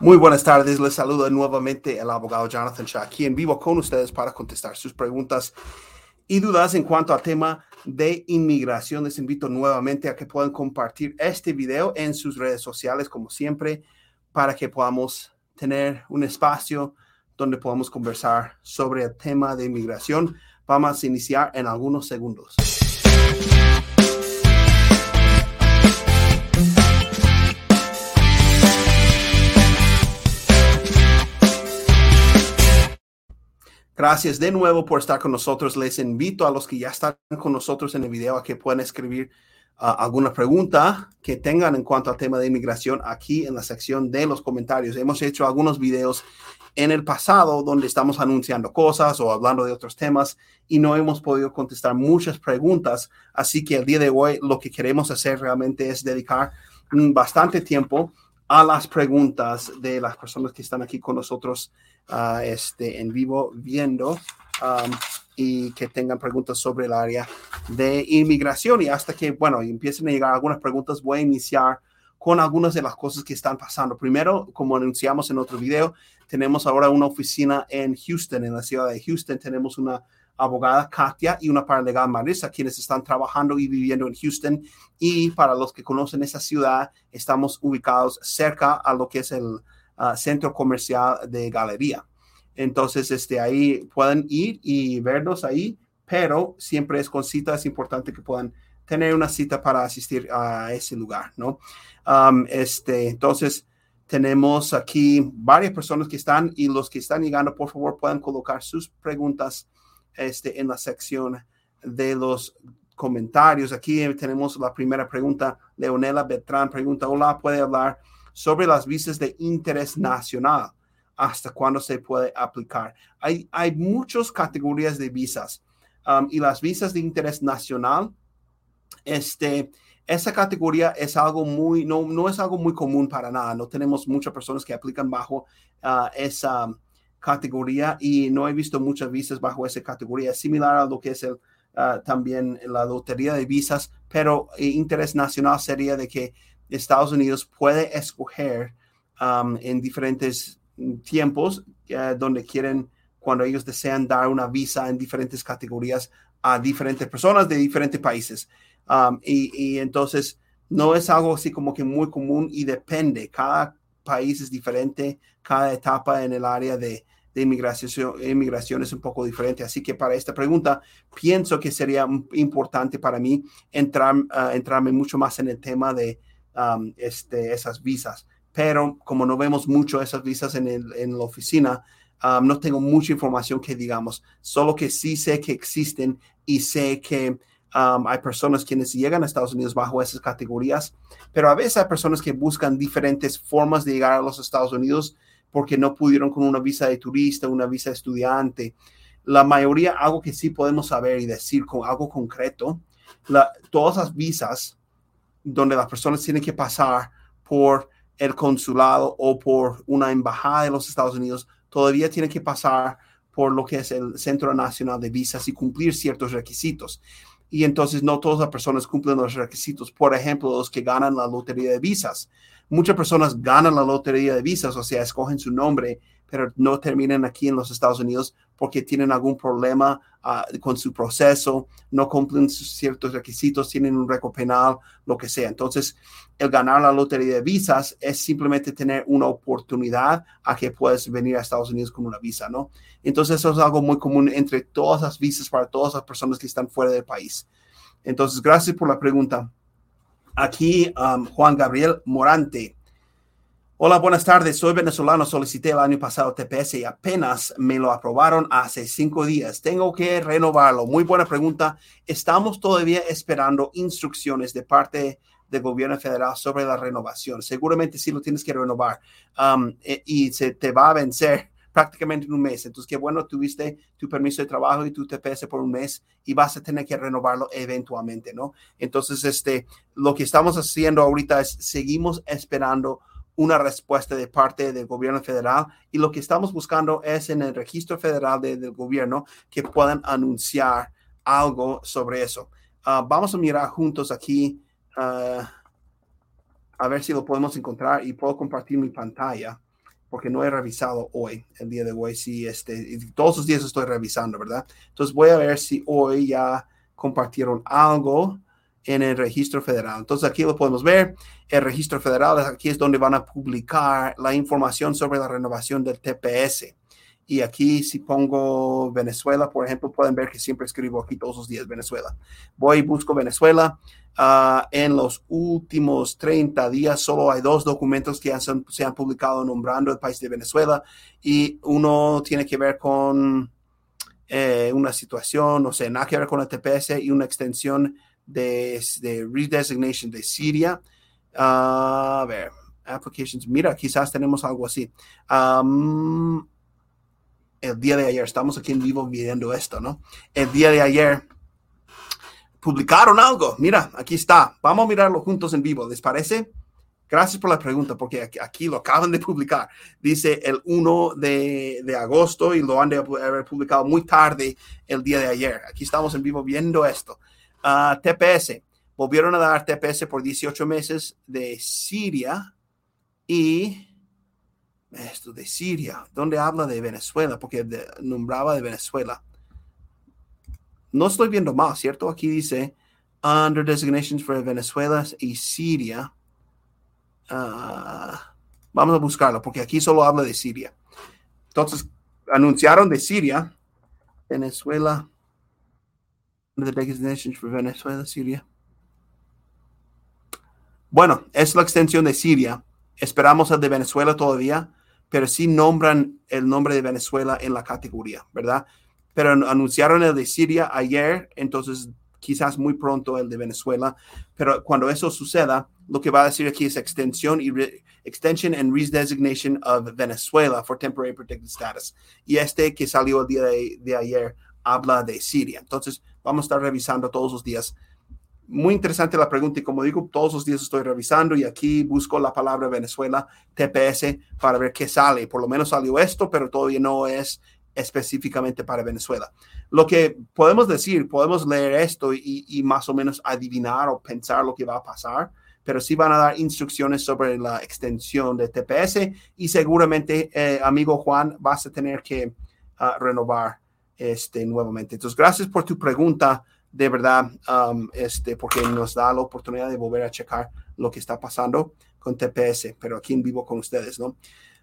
Muy buenas tardes, les saludo nuevamente el abogado Jonathan Shah aquí en vivo con ustedes para contestar sus preguntas y dudas en cuanto al tema de inmigración. Les invito nuevamente a que puedan compartir este video en sus redes sociales como siempre para que podamos tener un espacio donde podamos conversar sobre el tema de inmigración. Vamos a iniciar en algunos segundos. Gracias de nuevo por estar con nosotros. Les invito a los que ya están con nosotros en el video a que puedan escribir uh, alguna pregunta que tengan en cuanto al tema de inmigración aquí en la sección de los comentarios. Hemos hecho algunos videos en el pasado donde estamos anunciando cosas o hablando de otros temas y no hemos podido contestar muchas preguntas. Así que el día de hoy lo que queremos hacer realmente es dedicar bastante tiempo a las preguntas de las personas que están aquí con nosotros uh, este, en vivo viendo y que tengan preguntas sobre el área de inmigración. Y hasta que, bueno, empiecen a llegar algunas preguntas, voy a iniciar con algunas de las cosas que están pasando. Primero, como anunciamos en otro video, tenemos ahora una oficina en Houston, en la ciudad de Houston. Tenemos una abogada Katia y una paralegal Marisa, quienes están trabajando y viviendo en Houston. Y para los que conocen esa ciudad, estamos ubicados cerca a lo que es el uh, centro comercial de Galería. Entonces, este, ahí pueden ir y vernos ahí, pero siempre es con cita, es importante que puedan tener una cita para asistir a ese lugar, ¿no? Este, entonces, tenemos aquí varias personas que están y los que están llegando, por favor, pueden colocar sus preguntas este, en la sección de los comentarios. Aquí tenemos la primera pregunta. Leonela Beltrán pregunta, hola, ¿puede hablar sobre las visas de interés nacional? ¿Hasta cuándo se puede aplicar? Hay, hay muchas categorías de visas um, y las visas de interés nacional, este, esa categoría es algo muy, no, no es algo muy común para nada. No tenemos muchas personas que aplican bajo uh, esa categoría y no he visto muchas visas bajo esa categoría. Es similar a lo que es el, ah, también la lotería de visas, pero interés nacional sería de que Estados Unidos puede escoger um, en diferentes tiempos uh, donde quieren, cuando ellos desean dar una visa en diferentes categorías a diferentes personas de diferentes países. Um, y, y entonces no es algo así como que muy común y depende. Cada país es diferente, cada etapa en el área de, de inmigración, inmigración es un poco diferente. Así que para esta pregunta, pienso que sería importante para mí entrar, uh, entrarme mucho más en el tema de um, este, esas visas. Pero como no vemos mucho esas visas en, en la oficina, no tengo mucha información que digamos, solo que sí sé que existen y sé que hay personas quienes llegan a Estados Unidos bajo esas categorías, pero a veces hay personas que buscan diferentes formas de llegar a los Estados Unidos porque no pudieron con una visa de turista, una visa de estudiante. La mayoría, algo que sí podemos saber y decir con algo concreto, todas las visas donde las personas tienen que pasar por el consulado o por una embajada de los Estados Unidos, todavía tienen que pasar por lo que es el Centro Nacional de Visas y cumplir ciertos requisitos y entonces no todas las personas cumplen los requisitos. Por ejemplo, los que ganan la lotería de visas. Muchas personas ganan la lotería de visas, o sea, escogen su nombre, pero no terminan aquí en los Estados Unidos porque tienen algún problema uh, con su proceso, no cumplen ciertos requisitos, tienen un récord penal, lo que sea. Entonces, el ganar la lotería de visas es simplemente tener una oportunidad a que puedes venir a Estados Unidos con una visa, ¿no? Entonces, eso es algo muy común entre todas las visas para todas las personas que están fuera del país. Entonces, gracias por la pregunta. Aquí, um, Juan Gabriel Morante Hola, buenas tardes. Soy venezolano. Solicité el año pasado TPS y apenas me lo aprobaron hace cinco días. Tengo que renovarlo. Muy buena pregunta. Estamos todavía esperando instrucciones de parte del gobierno federal sobre la renovación. Seguramente sí lo tienes que renovar um, e, y se te va a vencer prácticamente en un mes. Entonces, qué bueno, tuviste tu permiso de trabajo y tu TPS por un mes y vas a tener que renovarlo eventualmente, ¿no? Entonces, este, lo que estamos haciendo ahorita es seguimos esperando una respuesta de parte del gobierno federal y lo que estamos buscando es en el registro federal del gobierno que puedan anunciar algo sobre eso. Ah, vamos a mirar juntos aquí uh, a ver si lo podemos encontrar y puedo compartir mi pantalla porque no he revisado hoy, el día de hoy, sí, este, todos los días estoy revisando, ¿verdad? Entonces voy a ver si hoy ya compartieron algo en el registro federal. Entonces aquí lo podemos ver. El registro federal, aquí es donde van a publicar la información sobre la renovación del TPS. Y aquí si pongo Venezuela, por ejemplo, pueden ver que siempre escribo aquí todos los días Venezuela. Voy y busco Venezuela. Ah, en los últimos 30 días solo hay dos documentos que se han publicado nombrando el país de Venezuela y uno tiene que ver con eh, una situación, no sé, nada que ver con el TPS y una extensión de, de redesignation de Siria. Ah, a ver, applications, mira, quizás tenemos algo así el día de ayer, estamos aquí en vivo viendo esto, ¿no? El día de ayer publicaron algo. Mira, aquí está. Vamos a mirarlo juntos en vivo. ¿Les parece? Gracias por la pregunta, porque aquí, lo acaban de publicar. Dice el 1 de, de, agosto y lo han de haber publicado muy tarde el día de ayer. Aquí estamos en vivo viendo esto. Ah, TPS. Volvieron a dar TPS por 18 meses de Siria y esto de Siria, donde habla de Venezuela, porque nombraba de Venezuela. No estoy viendo más, ¿cierto? Aquí dice under designations for Venezuela y Siria. Ah, vamos a buscarlo, porque aquí solo habla de Siria. Entonces, anunciaron de Siria, Venezuela, under designations for Venezuela, Siria. Bueno, es la extensión de Siria. Esperamos el de Venezuela todavía pero sí nombran el nombre de Venezuela en la categoría, ¿verdad? Pero anunciaron el de Siria ayer, entonces quizás muy pronto el de Venezuela, pero cuando eso suceda, lo que va a decir aquí es extensión y extension and redesignation of Venezuela for temporary protected status. Y este que salió el día de, de ayer habla de Siria. Entonces, vamos a estar revisando todos los días muy interesante la pregunta y como digo, todos los días estoy revisando y aquí busco la palabra Venezuela TPS para ver qué sale. Por lo menos salió esto, pero todavía no es específicamente para Venezuela. Lo que podemos decir, podemos leer esto y, más o menos adivinar o pensar lo que va a pasar, pero sí van a dar instrucciones sobre la extensión de TPS y seguramente, eh, amigo Juan, vas a tener que ah, renovar este nuevamente. Entonces, gracias por tu pregunta de verdad, um, este, porque nos da la oportunidad de volver a checar lo que está pasando con TPS, pero aquí en vivo con ustedes, ¿no?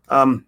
Um,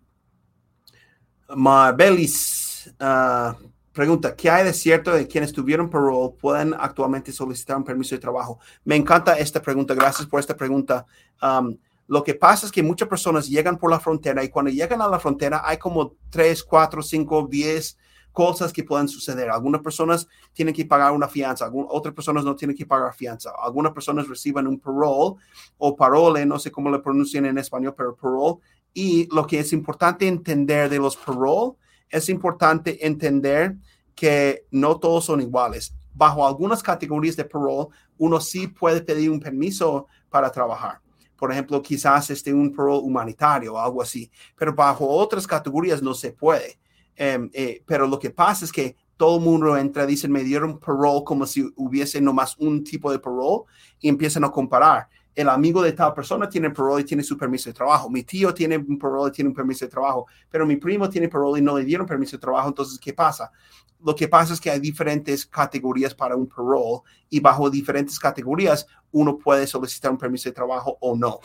Marbelis uh, pregunta, ¿qué hay de cierto de quienes tuvieron parole pueden actualmente solicitar un permiso de trabajo? Me encanta esta pregunta, gracias por esta pregunta. Um, lo que pasa es que muchas personas llegan por la frontera y cuando llegan a la frontera hay como 3, 4, 5, 10 cosas que pueden suceder. Algunas personas tienen que pagar una fianza, otras personas no tienen que pagar fianza. Algunas personas reciben un parole o parole, no sé cómo lo pronuncian en español, pero parole. Y lo que es importante entender de los parole, es importante entender que no todos son iguales. Bajo algunas categorías de parole, uno sí puede pedir un permiso para trabajar por ejemplo, quizás este un parole humanitario o algo así, pero bajo otras categorías no se puede. Em, eh, pero lo que pasa es que todo el mundo entra, dicen, me dieron parole como si hubiese nomás un tipo de parole y empiezan a comparar. El amigo de tal persona tiene parole y tiene su permiso de trabajo. Mi tío tiene un parole y tiene un permiso de trabajo, pero mi primo tiene parole y no le dieron permiso de trabajo. Entonces, ¿qué pasa? Lo que pasa es que hay diferentes categorías para un parole y bajo diferentes categorías uno puede solicitar un permiso de trabajo o no.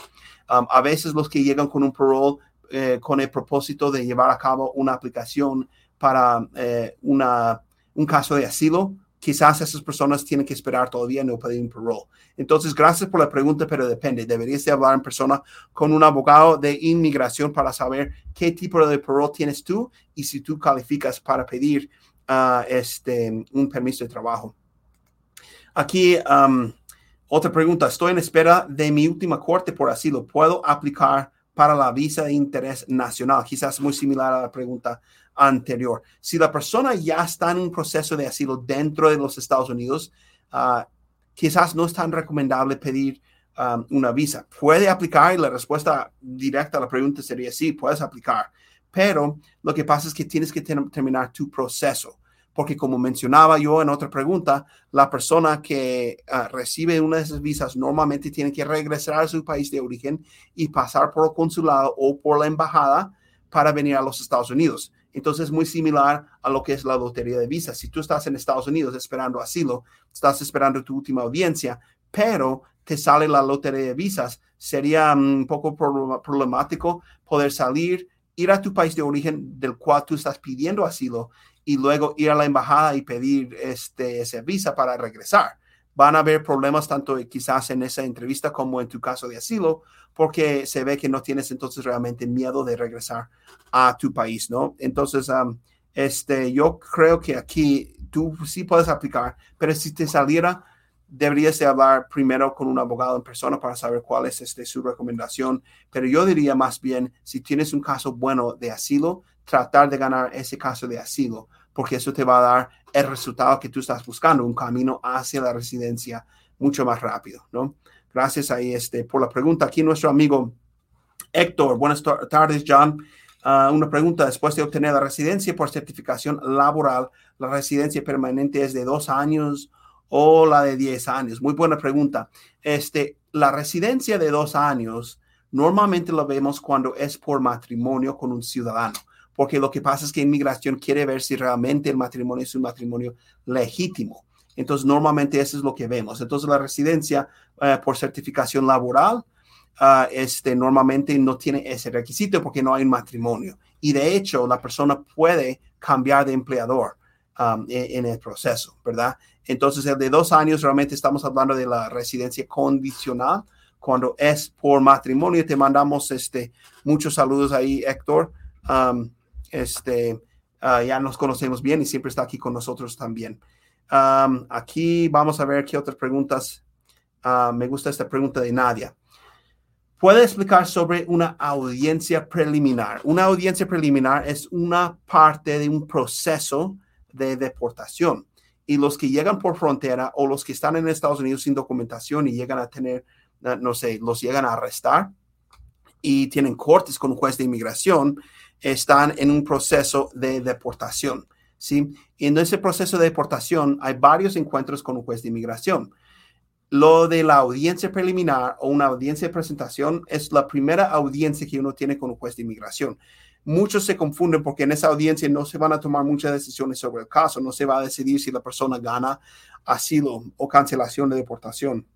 Um, a veces los que llegan con un parole eh, con el propósito de llevar a cabo una aplicación para eh, una, un caso de asilo, quizás esas personas tienen que esperar todavía no pedir un parole. Entonces, gracias por la pregunta, pero depende. Deberías de hablar en persona con un abogado de inmigración para saber qué tipo de parole tienes tú y si tú calificas para pedir uh, este, un permiso de trabajo. Aquí, um, otra pregunta. Estoy en espera de mi última corte por asilo. ¿Puedo aplicar para la visa de interés nacional. Quizás muy similar a la pregunta anterior. Si la persona ya está en un proceso de asilo dentro de los Estados Unidos, ah, quizás no es tan recomendable pedir um, una visa. Puede aplicar y la respuesta directa a la pregunta sería sí, puedes aplicar. Pero lo que pasa es que tienes que terminar tu proceso porque como mencionaba yo en otra pregunta, la persona que ah, recibe una de esas visas normalmente tiene que regresar a su país de origen y pasar por el consulado o por la embajada para venir a los Estados Unidos. Entonces es muy similar a lo que es la lotería de visas. Si tú estás en Estados Unidos esperando asilo, estás esperando tu última audiencia, pero te sale la lotería de visas, sería un poco problemático poder salir, ir a tu país de origen del cual tú estás pidiendo asilo y luego ir a la embajada y pedir este, esa visa para regresar. Van a haber problemas tanto quizás en esa entrevista como en tu caso de asilo, porque se ve que no tienes entonces realmente miedo de regresar a tu país, ¿no? Entonces, este, yo creo que aquí tú sí puedes aplicar, pero si te saliera, deberías de hablar primero con un abogado en persona para saber cuál es este, su recomendación. Pero yo diría más bien, si tienes un caso bueno de asilo, tratar de ganar ese caso de asilo, porque eso te va a dar el resultado que tú estás buscando, un camino hacia la residencia mucho más rápido, ¿no? Gracias ahí este, por la pregunta. Aquí nuestro amigo Héctor, buenas tardes, John. Ah, una pregunta, después de obtener la residencia por certificación laboral, ¿la residencia permanente es de dos años o la de diez años? Muy buena pregunta. Este, la residencia de dos años normalmente lo vemos cuando es por matrimonio con un ciudadano, porque lo que pasa es que inmigración quiere ver si realmente el matrimonio es un matrimonio legítimo. Entonces, normalmente eso es lo que vemos. Entonces, la residencia eh, por certificación laboral, uh, este, normalmente no tiene ese requisito porque no hay un matrimonio. Y de hecho, la persona puede cambiar de empleador um, en, en, el proceso, ¿verdad? Entonces, el de dos años, realmente estamos hablando de la residencia condicional. Cuando es por matrimonio, te mandamos este, muchos saludos ahí, Héctor. Um, este, uh, ya nos conocemos bien y siempre está aquí con nosotros también aquí vamos a ver qué otras preguntas. Ah, me gusta esta pregunta de Nadia. ¿Puede explicar sobre una audiencia preliminar? Una audiencia preliminar es una parte de un proceso de deportación. Y los que llegan por frontera o los que están en Estados Unidos sin documentación y llegan a tener, ah, no sé, los llegan a arrestar y tienen cortes con un juez de inmigración, están en un proceso de deportación. ¿sí? Y en ese proceso de deportación hay varios encuentros con un juez de inmigración. Lo de la audiencia preliminar o una audiencia de presentación es la primera audiencia que uno tiene con un juez de inmigración. Muchos se confunden porque en esa audiencia no se van a tomar muchas decisiones sobre el caso, no se va a decidir si la persona gana asilo o cancelación de deportación.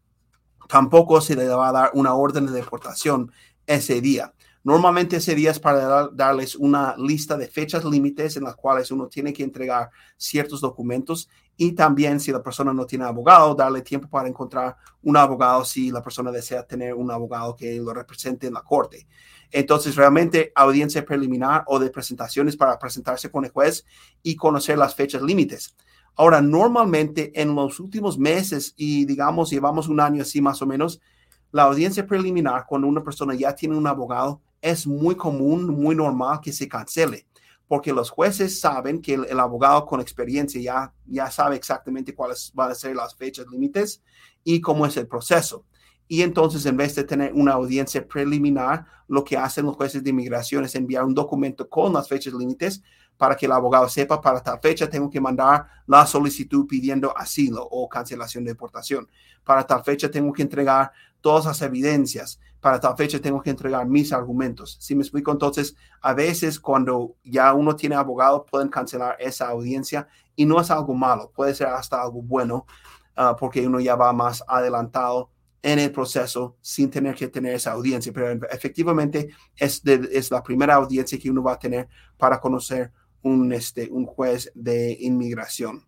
Tampoco se le va a dar una orden de deportación ese día. Normalmente ese día es para darles una lista de fechas límites en las cuales uno tiene que entregar ciertos documentos y también si la persona no tiene abogado, darle tiempo para encontrar un abogado si la persona desea tener un abogado que lo represente en la corte. Entonces, realmente audiencia preliminar o de presentaciones para presentarse con el juez y conocer las fechas límites. Ahora, normalmente en los últimos meses y digamos llevamos un año así más o menos, la audiencia preliminar, cuando una persona ya tiene un abogado, es muy común, muy normal que se cancele, porque los jueces saben que el, abogado con experiencia ya, ya sabe exactamente cuáles van a ser las fechas límites y cómo es el proceso. Y entonces, en vez de tener una audiencia preliminar, lo que hacen los jueces de inmigración es enviar un documento con las fechas límites para que el abogado sepa para tal fecha tengo que mandar la solicitud pidiendo asilo o cancelación de deportación. Para tal fecha tengo que entregar todas las evidencias. Para tal fecha tengo que entregar mis argumentos. Si me explico, entonces, a veces cuando ya uno tiene abogado, pueden cancelar esa audiencia y no es algo malo, puede ser hasta algo bueno, uh, porque uno ya va más adelantado en el proceso sin tener que tener esa audiencia. Pero efectivamente es, es la primera audiencia que uno va a tener para conocer un, este, un juez de inmigración.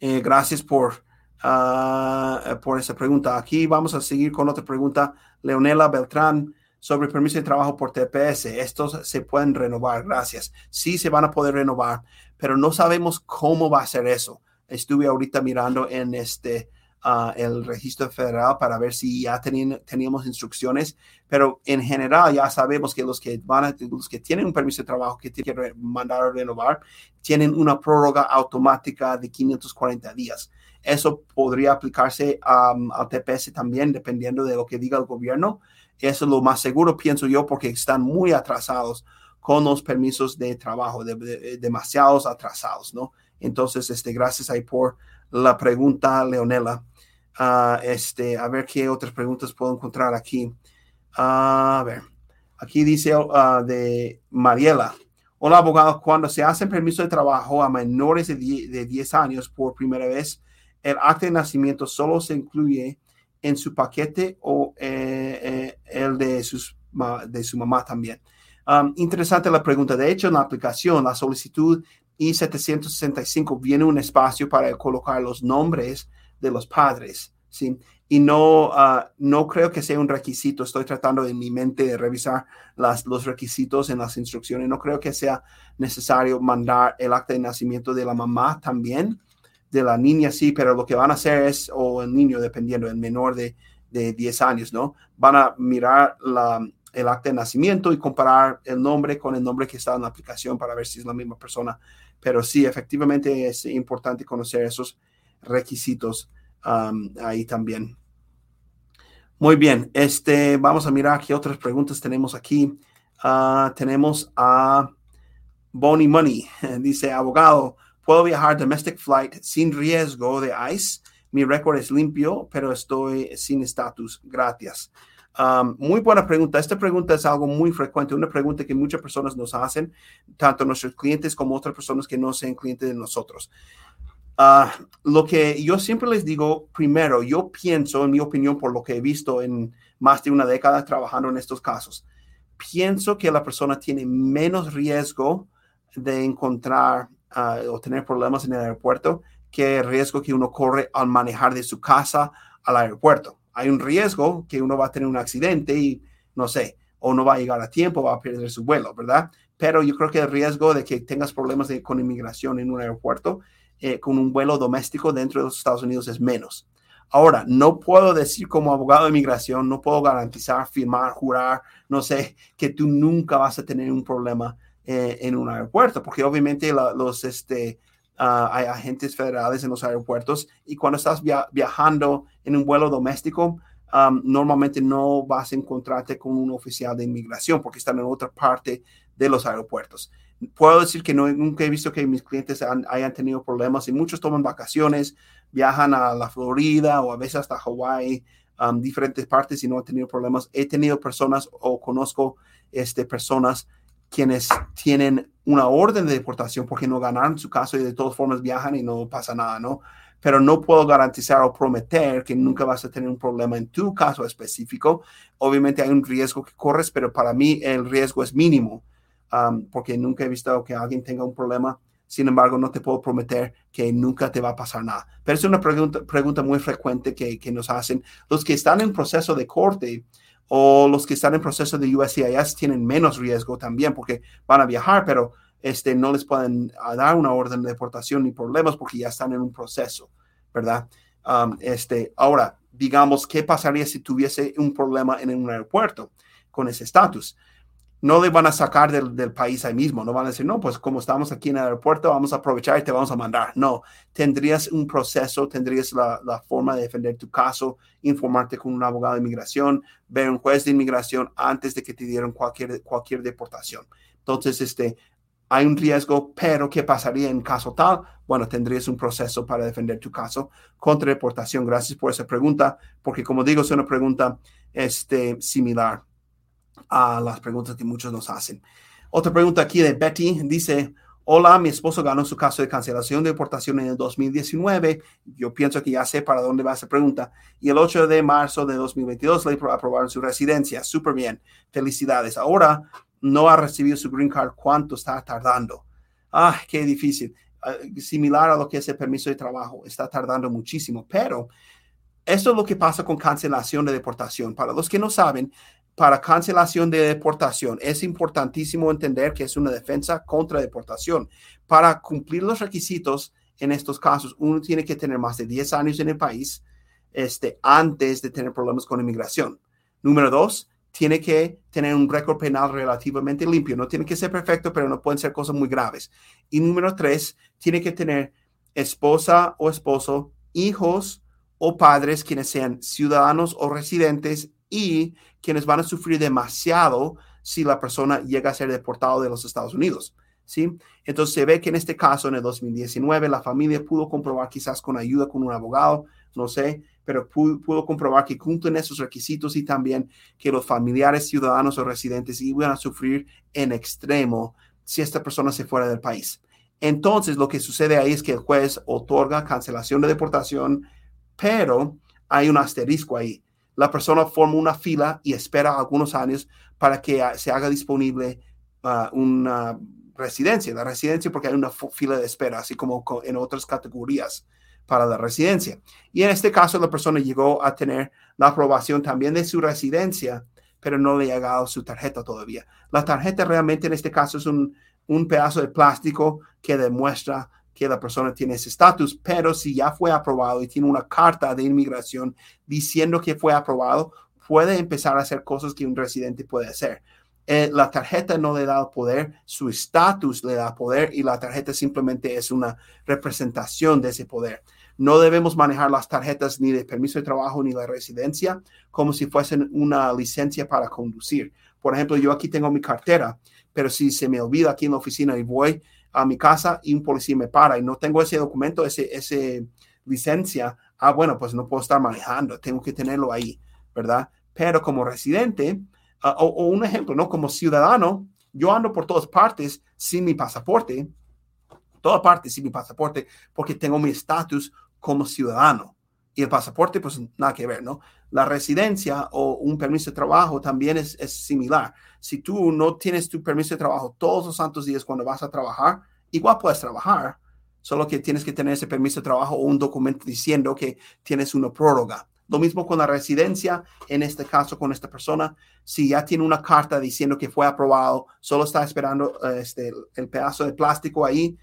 Eh, gracias por uh, por esa pregunta. Aquí vamos a seguir con otra pregunta. Leonela Beltrán sobre permiso de trabajo por TPS. Estos se pueden renovar, gracias. Sí se van a poder renovar, pero no sabemos cómo va a ser eso. Estuve ahorita mirando en este uh, el registro federal para ver si ya teníamos instrucciones, pero en general ya sabemos que los que van a, los que tienen un permiso de trabajo que tienen que mandar a renovar tienen una prórroga automática de 540 días. Eso podría aplicarse al TPS también, dependiendo de lo que diga el gobierno. Eso es lo más seguro, pienso yo, porque están muy atrasados con los permisos de trabajo, demasiados atrasados, ¿no? Entonces, este, gracias ahí por la pregunta, Leonela. Ah, este, a ver qué otras preguntas puedo encontrar aquí. a ver, Aquí dice uh, de Mariela. Hola, abogado. Cuando se hace permiso de trabajo a menores de 10, años por primera vez, el acta de nacimiento solo se incluye en su paquete o eh, eh, el de, sus, de su mamá también. Um, interesante la pregunta. De hecho, en la aplicación, la solicitud I-765 viene un espacio para colocar los nombres de los padres. ¿sí? y no, uh, no creo que sea un requisito. Estoy tratando en mi mente de revisar las, los requisitos en las instrucciones. No creo que sea necesario mandar el acta de nacimiento de la mamá también, de la niña sí, pero lo que van a hacer es, o el niño, dependiendo, el menor de, de 10 años, ¿no? Van a mirar la, el acta de nacimiento y comparar el nombre con el nombre que está en la aplicación para ver si es la misma persona. Pero sí, efectivamente es importante conocer esos requisitos ahí también. Muy bien, este, vamos a mirar qué otras preguntas tenemos aquí. Ah, tenemos a Bonnie Money. Dice, abogado, ¿puedo viajar domestic flight sin riesgo de ICE? Mi récord es limpio, pero estoy sin estatus. Gracias. muy buena pregunta. Esta pregunta es algo muy frecuente, una pregunta que muchas personas nos hacen, tanto nuestros clientes como otras personas que no sean clientes de nosotros. Ah, lo que yo siempre les digo, primero, yo pienso, en mi opinión, por lo que he visto en más de una década trabajando en estos casos, pienso que la persona tiene menos riesgo de encontrar ah, o tener problemas en el aeropuerto que riesgo que uno corre al manejar de su casa al aeropuerto. Hay un riesgo que uno va a tener un accidente y no sé, o no va a llegar a tiempo, va a perder su vuelo, ¿verdad? Pero yo creo que el riesgo de que tengas problemas con inmigración en un aeropuerto eh, con un vuelo doméstico dentro de los Estados Unidos es menos. Ahora, no puedo decir como abogado de inmigración, no puedo garantizar, firmar, jurar, no sé, que tú nunca vas a tener un problema eh, en un aeropuerto, porque obviamente los, este, ah, hay agentes federales en los aeropuertos y cuando estás viajando en un vuelo doméstico, normalmente no vas a encontrarte con un oficial de inmigración porque están en otra parte de los aeropuertos puedo decir que no, nunca he visto que mis clientes hayan tenido problemas y muchos toman vacaciones, viajan a la Florida o a veces hasta Hawái, um, diferentes partes y no han tenido problemas. He tenido personas o conozco este, personas quienes tienen una orden de deportación porque no ganaron su caso y de todas formas viajan y no pasa nada, ¿no? Pero no puedo garantizar o prometer que nunca vas a tener un problema en tu caso específico. Obviamente hay un riesgo que corres, pero para mí el riesgo es mínimo porque nunca he visto que alguien tenga un problema. Sin embargo, no te puedo prometer que nunca te va a pasar nada. Pero es una pregunta, pregunta muy frecuente que, que nos hacen. Los que están en proceso de corte o los que están en proceso de USCIS tienen menos riesgo también porque van a viajar, pero este, no les pueden dar una orden de deportación ni problemas porque ya están en un proceso, ¿verdad? este, ahora, digamos, ¿qué pasaría si tuviese un problema en un aeropuerto con ese estatus? No le van a sacar del, país ahí mismo, no van a decir, no, pues como estamos aquí en el aeropuerto, vamos a aprovechar y te vamos a mandar. No, tendrías un proceso, tendrías la, forma de defender tu caso, informarte con un abogado de inmigración, ver un juez de inmigración antes de que te dieran cualquier, cualquier deportación. Entonces, este, hay un riesgo, pero ¿qué pasaría en caso tal? Bueno, tendrías un proceso para defender tu caso contra deportación. Gracias por esa pregunta, porque como digo, es una pregunta este, similar a las preguntas que muchos nos hacen. Otra pregunta aquí de Betty dice, hola, mi esposo ganó su caso de cancelación de deportación en el 2019. Yo pienso que ya sé para dónde va esa pregunta. Y el 8 de marzo de 2022 le aprobaron su residencia. Súper bien. Felicidades. Ahora no ha recibido su green card. ¿Cuánto está tardando? Ah, qué difícil. Ah, similar a lo que es el permiso de trabajo. Está tardando muchísimo. Pero esto es lo que pasa con cancelación de deportación. Para los que no saben, para cancelación de deportación, es importantísimo entender que es una defensa contra deportación. Para cumplir los requisitos en estos casos, uno tiene que tener más de 10 años en el país este, antes de tener problemas con inmigración. Número dos, tiene que tener un récord penal relativamente limpio. No tiene que ser perfecto, pero no pueden ser cosas muy graves. Y número tres, tiene que tener esposa o esposo, hijos o padres quienes sean ciudadanos o residentes y quienes van a sufrir demasiado si la persona llega a ser deportado de los Estados Unidos. ¿sí? Entonces se ve que en este caso, en el 2019, la familia pudo comprobar quizás con ayuda con un abogado, no sé, pero pudo, comprobar que cumplen esos requisitos y también que los familiares, ciudadanos o residentes iban a sufrir en extremo si esta persona se fuera del país. Entonces, lo que sucede ahí es que el juez otorga cancelación de deportación, pero hay un asterisco ahí. La persona forma una fila y espera algunos años para que se haga disponible uh, una residencia, la residencia porque hay una fila de espera, así como en otras categorías para la residencia. Y en este caso la persona llegó a tener la aprobación también de su residencia, pero no le ha llegado su tarjeta todavía. La tarjeta realmente en este caso es un, un pedazo de plástico que demuestra que la persona tiene ese estatus, pero si ya fue aprobado y tiene una carta de inmigración diciendo que fue aprobado, puede empezar a hacer cosas que un residente puede hacer. Eh, la tarjeta no le da poder, su estatus le da poder y la tarjeta simplemente es una representación de ese poder. No debemos manejar las tarjetas ni de permiso de trabajo ni de residencia como si fuesen una licencia para conducir. Por ejemplo, yo aquí tengo mi cartera, pero si se me olvida aquí en la oficina y voy a mi casa y un policía me para y no tengo ese documento, ese, ese licencia, ah, bueno, pues no puedo estar manejando, tengo que tenerlo ahí, ¿verdad? Pero como residente, Ah, o, un ejemplo, ¿no? Como ciudadano, yo ando por todas partes sin mi pasaporte, todas partes sin mi pasaporte, porque tengo mi estatus como ciudadano. Y el pasaporte, pues nada que ver, ¿no? La residencia o un permiso de trabajo también es, similar. Si tú no tienes tu permiso de trabajo todos los santos días cuando vas a trabajar, igual puedes trabajar, solo que tienes que tener ese permiso de trabajo o un documento diciendo que tienes una prórroga. Lo mismo con la residencia, en este caso con esta persona, si ya tiene una carta diciendo que fue aprobado, solo está esperando este, el pedazo de plástico ahí,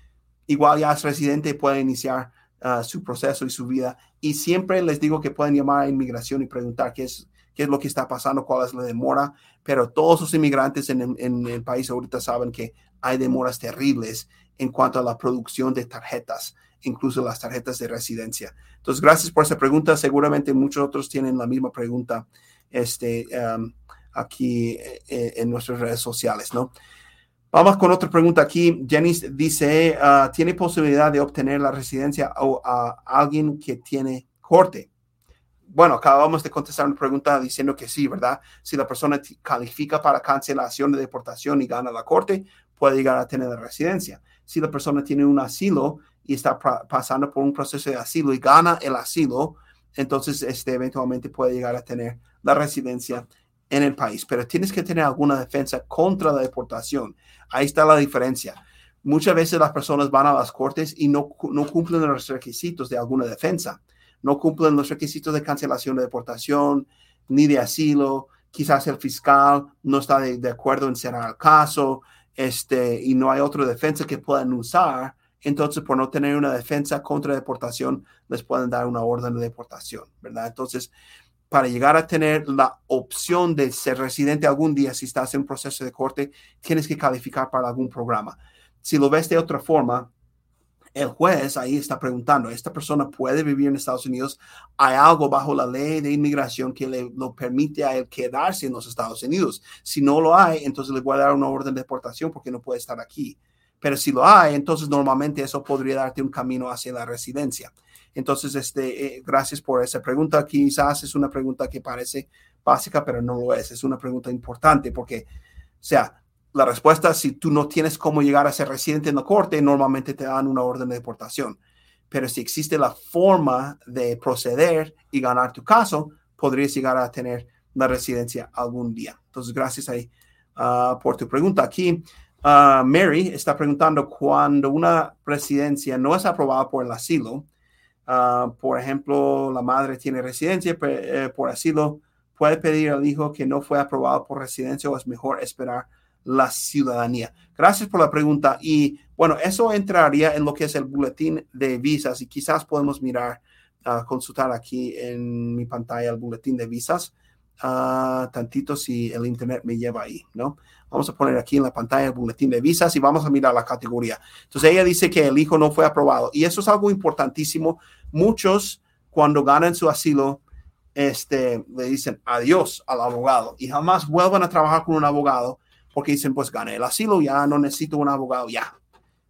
igual ya es residente y puede iniciar uh, su proceso y su vida. Y siempre les digo que pueden llamar a inmigración y preguntar qué es, qué es lo que está pasando, cuál es la demora, pero todos los inmigrantes en, en el país ahorita saben que hay demoras terribles en cuanto a la producción de tarjetas incluso las tarjetas de residencia. Entonces, gracias por esa pregunta. Seguramente muchos otros tienen la misma pregunta este, um, aquí eh, en nuestras redes sociales, ¿no? Vamos con otra pregunta aquí. Jenny dice, uh, ¿tiene posibilidad de obtener la residencia a alguien que tiene corte? Bueno, acabamos de contestar una pregunta diciendo que sí, ¿verdad? Si la persona califica para cancelación de deportación y gana la corte, puede llegar a tener la residencia. Si la persona tiene un asilo y está pasando por un proceso de asilo y gana el asilo, entonces este, eventualmente puede llegar a tener la residencia en el país. Pero tienes que tener alguna defensa contra la deportación. Ahí está la diferencia. Muchas veces las personas van a las cortes y no, no cumplen los requisitos de alguna defensa. No cumplen los requisitos de cancelación de deportación ni de asilo. Quizás el fiscal no está de, acuerdo en cerrar el caso este, y no hay otra defensa que puedan usar entonces por no tener una defensa contra deportación, les pueden dar una orden de deportación, ¿verdad? Entonces, para llegar a tener la opción de ser residente algún día, si estás en proceso de corte, tienes que calificar para algún programa. Si lo ves de otra forma, el juez ahí está preguntando, ¿esta persona puede vivir en Estados Unidos? ¿Hay algo bajo la ley de inmigración que le lo permite a él quedarse en los Estados Unidos? Si no lo hay, entonces le voy a dar una orden de deportación porque no puede estar aquí. Pero si lo hay, entonces normalmente eso podría darte un camino hacia la residencia. Entonces, este, eh, gracias por esa pregunta. Quizás es una pregunta que parece básica, pero no lo es. Es una pregunta importante porque, o sea, la respuesta, si tú no tienes cómo llegar a ser residente en la corte, normalmente te dan una orden de deportación. Pero si existe la forma de proceder y ganar tu caso, podrías llegar a tener la residencia algún día. Entonces, gracias ahí ah, por tu pregunta. Aquí Ah, Mary está preguntando cuando una residencia no es aprobada por el asilo, ah, por ejemplo, la madre tiene residencia eh, por asilo, puede pedir al hijo que no fue aprobado por residencia o es mejor esperar la ciudadanía. Gracias por la pregunta. Y bueno, eso entraría en lo que es el boletín de visas y quizás podemos mirar, uh, consultar aquí en mi pantalla el boletín de visas, tantito si el internet me lleva ahí, ¿no? Vamos a poner aquí en la pantalla el boletín de visas y vamos a mirar la categoría. Entonces ella dice que el hijo no fue aprobado y eso es algo importantísimo. Muchos cuando ganan su asilo, este, le dicen adiós al abogado y jamás vuelvan a trabajar con un abogado porque dicen, pues gané el asilo, ya no necesito un abogado, ya.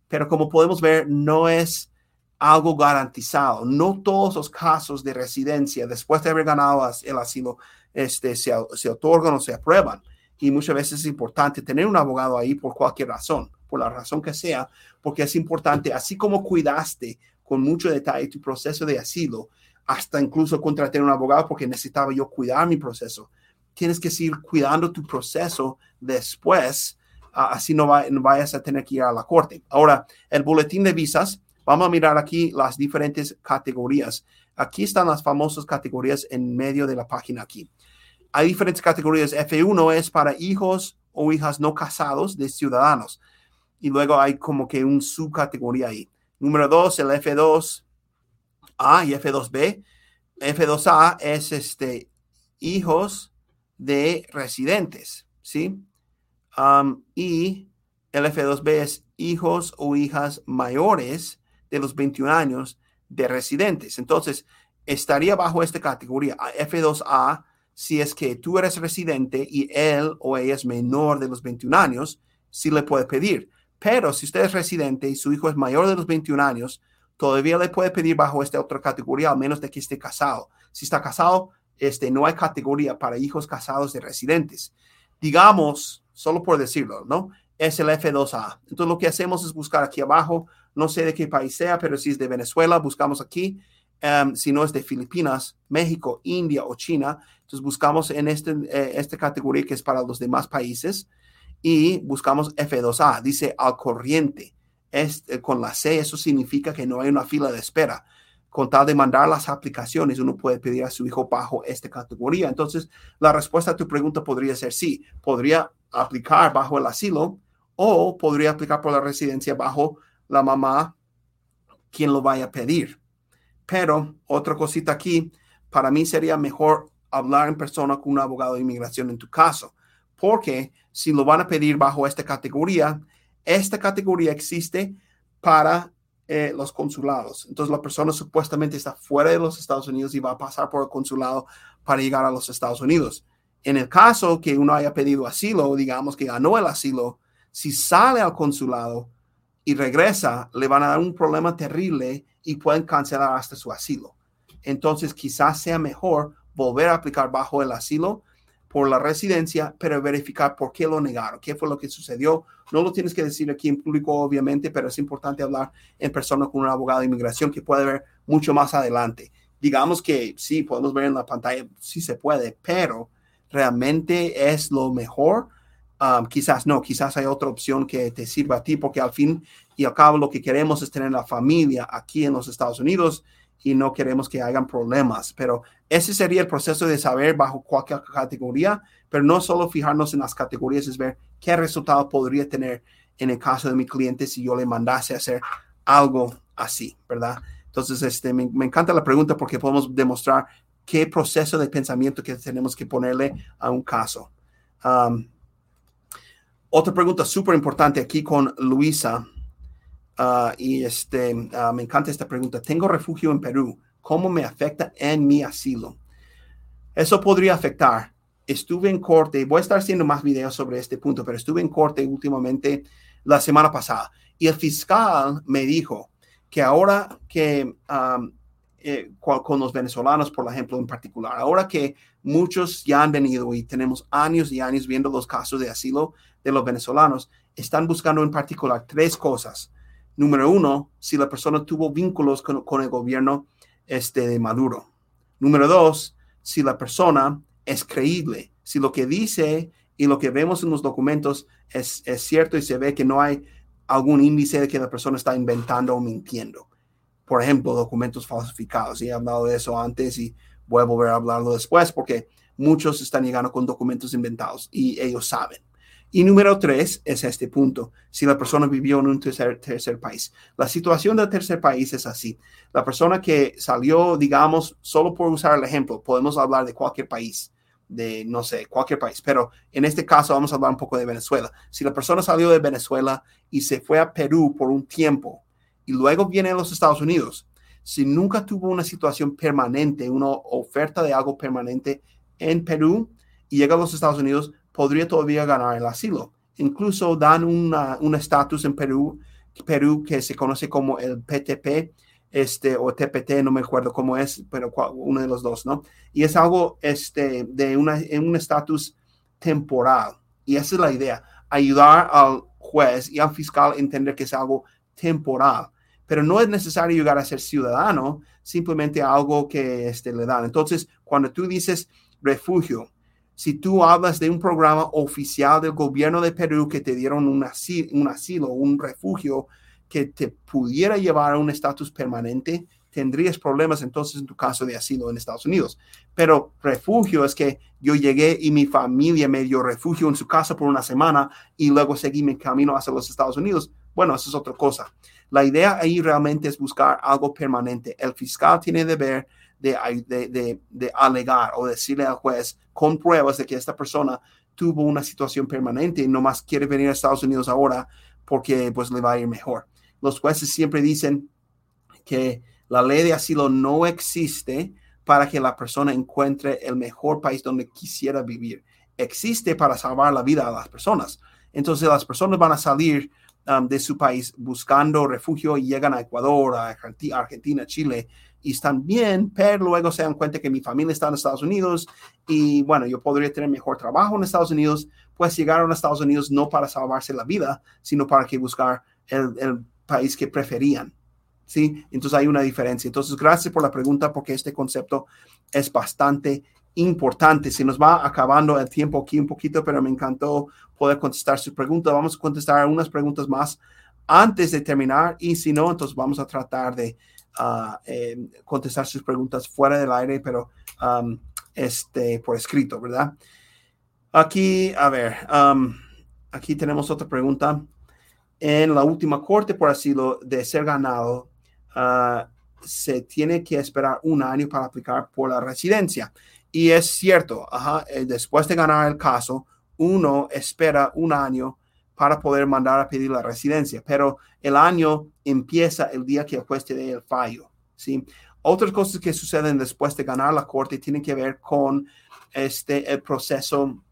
Pero como podemos ver, no es algo garantizado. No todos los casos de residencia después de haber ganado el asilo este, se, se otorgan o se aprueban. Y muchas veces es importante tener un abogado ahí por cualquier razón, por la razón que sea, porque es importante, así como cuidaste con mucho detalle tu proceso de asilo, hasta incluso contraté un abogado porque necesitaba yo cuidar mi proceso. Tienes que seguir cuidando tu proceso después, así no, no vayas a tener que ir a la corte. Ahora, el boletín de visas, vamos a mirar aquí las diferentes categorías. Aquí están las famosas categorías en medio de la página aquí. Hay diferentes categorías. F1 es para hijos o hijas no casados de ciudadanos. Y luego hay como que un subcategoría ahí. Número dos, el F2A y F2B. F2A es este, hijos de residentes, ¿sí? Y el F2B es hijos o hijas mayores de los 21 años de residentes. Entonces, estaría bajo esta categoría F2A si es que tú eres residente y él o ella es menor de los 21 años, sí le puede pedir. Pero si usted es residente y su hijo es mayor de los 21 años, todavía le puede pedir bajo esta otra categoría, al menos de que esté casado. Si está casado, este, no hay categoría para hijos casados de residentes. Digamos, solo por decirlo, ¿no? Es el F2A. Entonces lo que hacemos es buscar aquí abajo no sé de qué país sea, pero si es de Venezuela, buscamos aquí. Em, si no es de Filipinas, México, India o China, entonces buscamos en este, eh, esta categoría que es para los demás países y buscamos F2A, dice al corriente. Este, con la C, eso significa que no hay una fila de espera. Con tal de mandar las aplicaciones, uno puede pedir a su hijo bajo esta categoría. Entonces, la respuesta a tu pregunta podría ser sí, podría aplicar bajo el asilo o podría aplicar por la residencia bajo la mamá quien lo vaya a pedir. Pero otra cosita aquí, para mí sería mejor hablar en persona con un abogado de inmigración en tu caso, porque si lo van a pedir bajo esta categoría, esta categoría existe para eh, los consulados. Entonces la persona supuestamente está fuera de los Estados Unidos y va a pasar por el consulado para llegar a los Estados Unidos. En el caso que uno haya pedido asilo, digamos que ganó el asilo, si sale al consulado, y regresa, le van a dar un problema terrible y pueden cancelar hasta su asilo. Entonces, quizás sea mejor volver a aplicar bajo el asilo por la residencia, pero verificar por qué lo negaron, qué fue lo que sucedió. No lo tienes que decir aquí en público, obviamente, pero es importante hablar en persona con un abogado de inmigración que puede ver mucho más adelante. Digamos que sí, podemos ver en la pantalla, sí se puede, pero realmente es lo mejor Um, quizás no, quizás hay otra opción que te sirva a ti, porque al fin y al cabo lo que queremos es tener la familia aquí en los Estados Unidos y no queremos que hagan problemas. Pero ese sería el proceso de saber bajo cualquier categoría, pero no solo fijarnos en las categorías, es ver qué resultado podría tener en el caso de mi cliente si yo le mandase a hacer algo así, ¿verdad? Entonces, este, me, encanta la pregunta porque podemos demostrar qué proceso de pensamiento que tenemos que ponerle a un caso. Otra pregunta súper importante aquí con Luisa. Ah, y este, ah, me encanta esta pregunta. Tengo refugio en Perú. ¿Cómo me afecta en mi asilo? Eso podría afectar. Estuve en corte, voy a estar haciendo más videos sobre este punto, pero estuve en corte últimamente la semana pasada y el fiscal me dijo que ahora que eh, con los venezolanos, por ejemplo, en particular, ahora que muchos ya han venido y tenemos años y años viendo los casos de asilo de los venezolanos, están buscando en particular tres cosas. Número uno, si la persona tuvo vínculos con, el gobierno este, de Maduro. Número dos, si la persona es creíble, si lo que dice y lo que vemos en los documentos es, es cierto y se ve que no hay algún índice de que la persona está inventando o mintiendo. Por ejemplo, documentos falsificados. Y he hablado de eso antes y voy a volver a hablarlo después porque muchos están llegando con documentos inventados y ellos saben. Y número tres es este punto, si la persona vivió en un tercer, tercer país. La situación del tercer país es así. La persona que salió, digamos, solo por usar el ejemplo, podemos hablar de cualquier país, de, no sé, cualquier país, pero en este caso vamos a hablar un poco de Venezuela. Si la persona salió de Venezuela y se fue a Perú por un tiempo y luego viene a los Estados Unidos, si nunca tuvo una situación permanente, una oferta de algo permanente en Perú y llega a los Estados Unidos, podría todavía ganar el asilo. Incluso dan un estatus en Perú, Perú que se conoce como el PTP, este, o TPT, no me acuerdo cómo es, pero uno de los dos, ¿no? Y es algo este, de una, un estatus temporal. Y esa es la idea, ayudar al juez y al fiscal a entender que es algo temporal. Pero no es necesario llegar a ser ciudadano, simplemente algo que este, le dan. Entonces, cuando tú dices refugio, si tú hablas de un programa oficial del gobierno de Perú que te dieron un asilo, un, refugio que te pudiera llevar a un estatus permanente, tendrías problemas entonces en tu caso de asilo en Estados Unidos. Pero refugio es que yo llegué y mi familia me dio refugio en su casa por una semana y luego seguí mi camino hacia los Estados Unidos. Bueno, eso es otra cosa. La idea ahí realmente es buscar algo permanente. El fiscal tiene deber de, alegar o decirle al juez con pruebas de que esta persona tuvo una situación permanente y no más quiere venir a Estados Unidos ahora porque pues le va a ir mejor. Los jueces siempre dicen que la ley de asilo no existe para que la persona encuentre el mejor país donde quisiera vivir. Existe para salvar la vida a las personas. Entonces las personas van a salir um, de su país buscando refugio y llegan a Ecuador, a Argentina, Chile y están bien, pero luego se dan cuenta que mi familia está en Estados Unidos y bueno, yo podría tener mejor trabajo en Estados Unidos, pues llegaron a Estados Unidos no para salvarse la vida, sino para que buscar el, país que preferían. ¿sí? Entonces hay una diferencia. Entonces, gracias por la pregunta porque este concepto es bastante importante. Se nos va acabando el tiempo aquí un poquito, pero me encantó poder contestar su pregunta. Vamos a contestar unas preguntas más antes de terminar y si no, entonces vamos a tratar de uh, eh, contestar sus preguntas fuera del aire, pero um, este, por escrito, ¿verdad? Aquí, a ver, um, aquí tenemos otra pregunta. En la última corte por asilo de ser ganado, Ah, se tiene que esperar un año para aplicar por la residencia. Y es cierto, eh, después de ganar el caso, uno espera un año para poder mandar a pedir la residencia, pero el año empieza el día que el juez te dé el fallo. ¿sí? Otras cosas que suceden después de ganar la corte tienen que ver con este, el proceso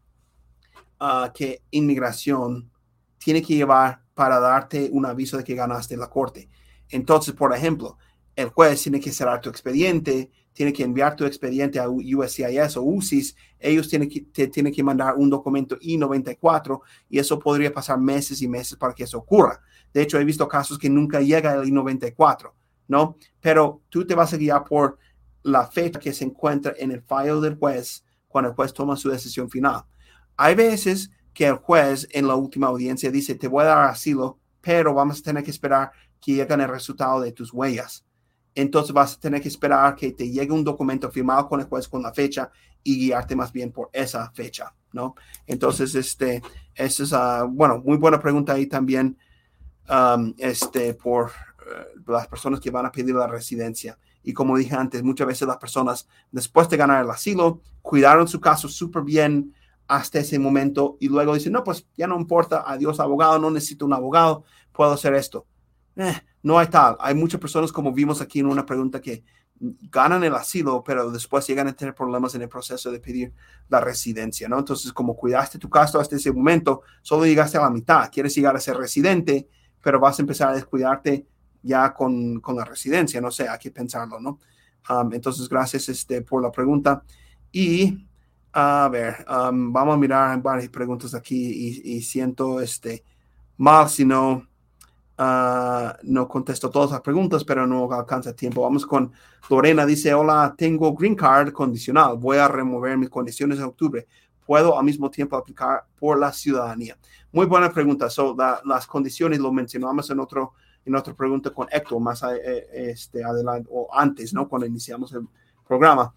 ah, que inmigración tiene que llevar para darte un aviso de que ganaste la corte. Entonces, por ejemplo, el juez tiene que cerrar tu expediente, tiene que enviar tu expediente a USCIS o UCIS, ellos tienen que, te tienen que mandar un documento I-94 y eso podría pasar meses y meses para que eso ocurra. De hecho, he visto casos que nunca llega el I-94, ¿no? Pero tú te vas a guiar por la fecha que se encuentra en el file del juez cuando el juez toma su decisión final. Hay veces que el juez en la última audiencia dice, te voy a dar asilo, pero vamos a tener que esperar que lleguen el resultado de tus huellas. Entonces vas a tener que esperar que te llegue un documento firmado con el juez con la fecha y guiarte más bien por esa fecha, ¿no? Entonces, este, esa es, uh, bueno, muy buena pregunta ahí también, um, este, por uh, las personas que van a pedir la residencia. Y como dije antes, muchas veces las personas, después de ganar el asilo, cuidaron su caso súper bien hasta ese momento y luego dicen, no, pues ya no importa, adiós abogado, no necesito un abogado, puedo hacer esto eh, no hay tal. Hay muchas personas, como vimos aquí en una pregunta, que ganan el asilo, pero después llegan a tener problemas en el proceso de pedir la residencia, ¿no? Entonces, como cuidaste tu caso hasta ese momento, solo llegaste a la mitad. Quieres llegar a ser residente, pero vas a empezar a descuidarte ya con, con la residencia. No sé, hay que pensarlo, ¿no? Um, entonces, gracias este, por la pregunta. Y, a ver, um, vamos a mirar varias preguntas aquí y, siento este, mal si no Ah, no contesto todas las preguntas, pero no alcanza tiempo. Vamos con Lorena. Dice, hola, tengo green card condicional. Voy a remover mis condiciones en octubre. ¿Puedo al mismo tiempo aplicar por la ciudadanía? Muy buena pregunta. So, las condiciones lo mencionamos en otro en otra pregunta con Héctor más eh, este, adelante o antes, ¿no? Cuando iniciamos el programa.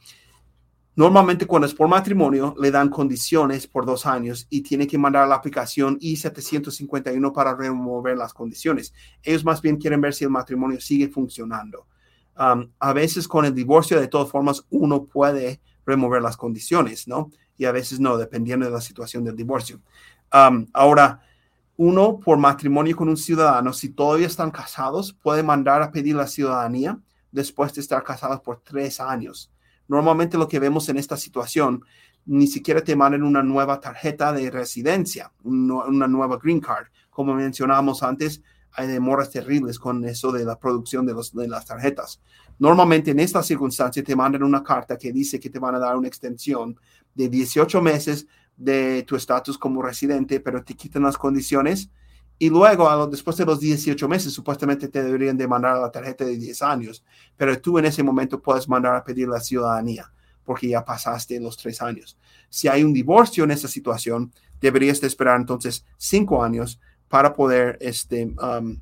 Normalmente cuando es por matrimonio le dan condiciones por dos años y tiene que mandar la aplicación I-751 para remover las condiciones. Ellos más bien quieren ver si el matrimonio sigue funcionando. Um, a veces con el divorcio de todas formas uno puede remover las condiciones, ¿no? Y a veces no, dependiendo de la situación del divorcio. Um, ahora, uno por matrimonio con un ciudadano, si todavía están casados, puede mandar a pedir la ciudadanía después de estar casados por tres años. Normalmente lo que vemos en esta situación, ni siquiera te mandan una nueva tarjeta de residencia, una nueva green card. Como mencionábamos antes, hay demoras terribles con eso de la producción de, de las tarjetas. Normalmente en esta circunstancia te mandan una carta que dice que te van a dar una extensión de 18 meses de tu estatus como residente, pero te quitan las condiciones y luego, después de los 18 meses, supuestamente te deberían de mandar la tarjeta de 10 años, pero tú en ese momento puedes mandar a pedir la ciudadanía porque ya pasaste los tres años. Si hay un divorcio en esa situación, deberías de esperar entonces cinco años para poder este, um,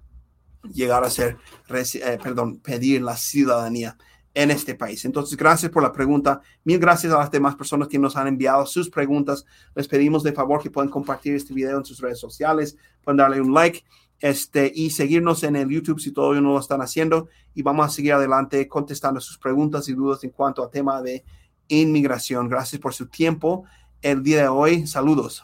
llegar a ser, eh, perdón, pedir la ciudadanía en este país. Entonces, gracias por la pregunta. Mil gracias a las demás personas que nos han enviado sus preguntas. Les pedimos de favor que puedan compartir este video en sus redes sociales, pueden darle un like este, y seguirnos en el YouTube si todavía no lo están haciendo. Y vamos a seguir adelante contestando sus preguntas y dudas en cuanto al tema de inmigración. Gracias por su tiempo el día de hoy. Saludos.